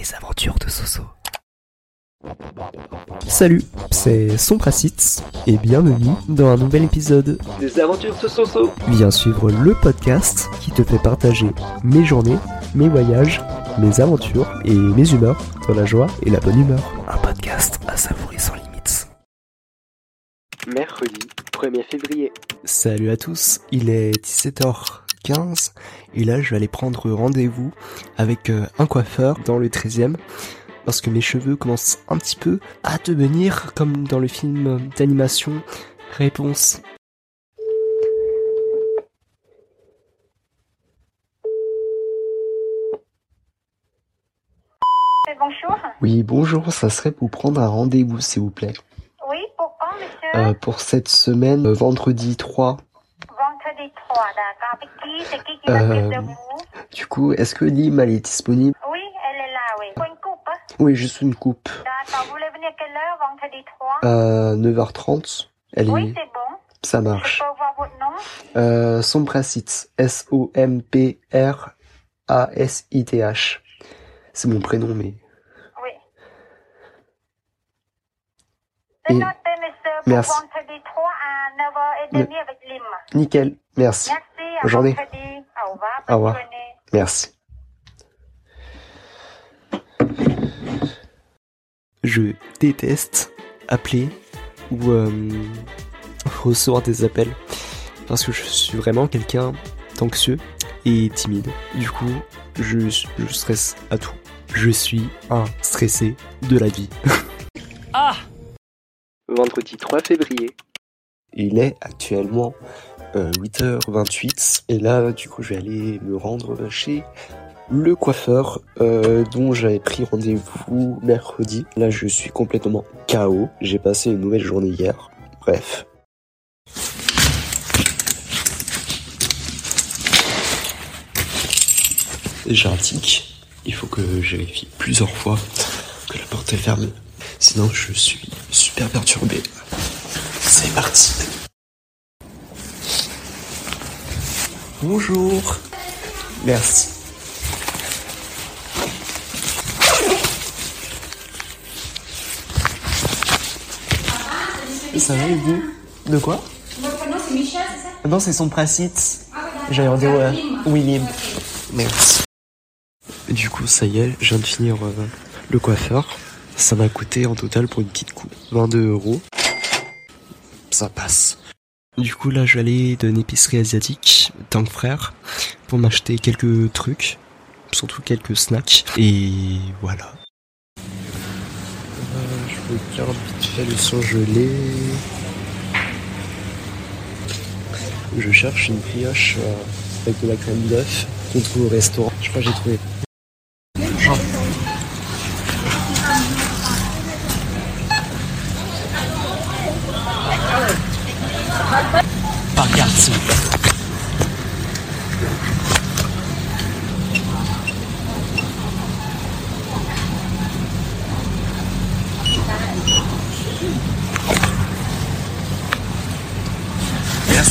Les aventures de Soso. Salut, c'est Sompracite et bienvenue dans un nouvel épisode. Des aventures de Soso. Viens suivre le podcast qui te fait partager mes journées, mes voyages, mes aventures et mes humeurs dans la joie et la bonne humeur. Un podcast à savourer sans limites. Mercredi 1er février. Salut à tous, il est 17h15 et là je vais aller prendre rendez-vous avec euh, un coiffeur dans le 13e parce que mes cheveux commencent un petit peu à devenir comme dans le film d'animation Réponse. Bonjour. Oui, bonjour, ça serait pour prendre un rendez-vous s'il vous plaît. Oui, pourquoi, monsieur? Euh, pour cette semaine, euh, vendredi 3. Vendredi 3, d'accord. Avec qui C'est qui qui Euh, Du coup, est-ce que elle est disponible? Oui, elle est là, oui. Pour une coupe hein? Oui, juste une coupe. D'accord. Vous voulez venir à quelle heure, vendredi 3 Euh, 9h30. Elle est... Oui, c'est bon. Ça Je marche. peux voir votre nom? Euh. S-O-M-P-R-A-S-I-T-H. C'est mon prénom, mais... Oui. C'est Et- noté, monsieur, pour Merci. vendredi 3 à 9h30 avec Lim. Nickel. Merci. Merci, à Bonne journée. vendredi. Au revoir. Au revoir. Merci. Je déteste appeler ou euh, recevoir des appels parce que je suis vraiment quelqu'un d'anxieux et timide. Du coup, je, je stresse à tout. Je suis un stressé de la vie. Vendredi 3 février. Il est actuellement euh, 8h28 et là du coup je vais aller me rendre chez le coiffeur euh, dont j'avais pris rendez-vous mercredi. Là je suis complètement KO. J'ai passé une nouvelle journée hier. Bref. J'ai un tic. Il faut que je vérifie plusieurs fois que la porte est fermée. Sinon je suis super perturbé. C'est parti. Bonjour. Merci. Ça va vous De quoi? Votre c'est Michel, c'est ça? Non, c'est son pracite. Ouais. J'ai rendez-vous à Lim. William. Merci. Du coup, ça y est, je viens de finir euh, le coiffeur. Ça m'a coûté en total pour une petite coupe 22 euros. Ça passe. Du coup, là, je vais aller d'une épicerie asiatique, Tank Frère, pour m'acheter quelques trucs, surtout quelques snacks. Et voilà. Euh, je regarde vite fait le surgelé. Je cherche une brioche euh, avec de la crème d'œuf qu'on trouve au restaurant. Je crois que j'ai trouvé.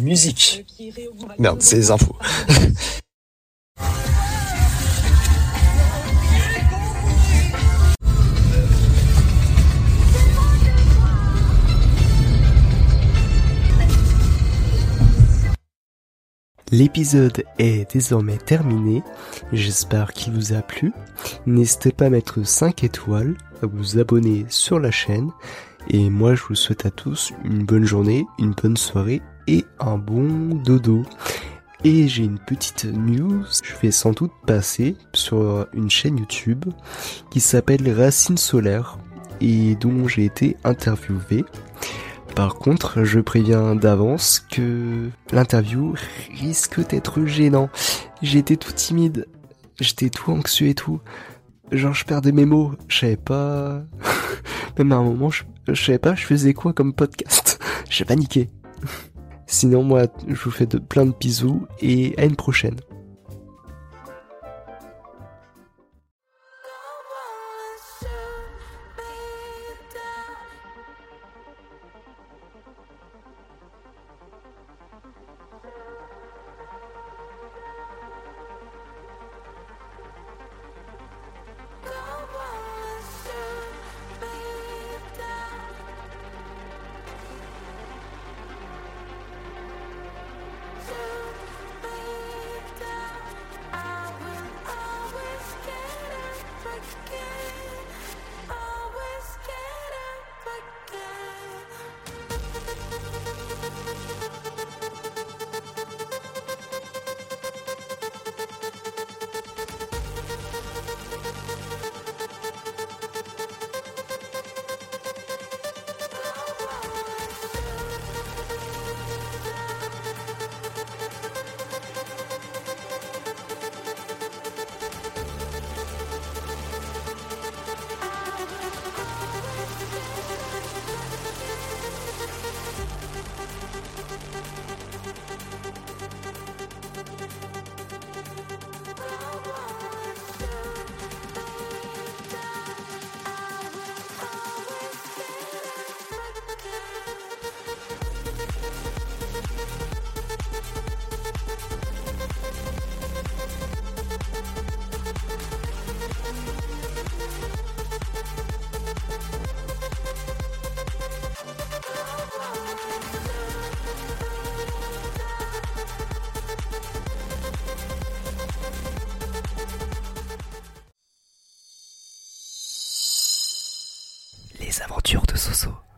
Musique. Merde, c'est les infos. L'épisode est désormais terminé. J'espère qu'il vous a plu. N'hésitez pas à mettre 5 étoiles, à vous abonner sur la chaîne. Et moi, je vous souhaite à tous une bonne journée, une bonne soirée un bon dodo. Et j'ai une petite news, je vais sans doute passer sur une chaîne YouTube qui s'appelle Racine Solaire et dont j'ai été interviewé. Par contre, je préviens d'avance que l'interview risque d'être gênant. J'étais tout timide, j'étais tout anxieux et tout. Genre je perdais mes mots, je savais pas... Même à un moment, je, je savais pas je faisais quoi comme podcast. J'ai paniqué. Sinon moi, je vous fais de plein de bisous et à une prochaine. Aventures de Soso.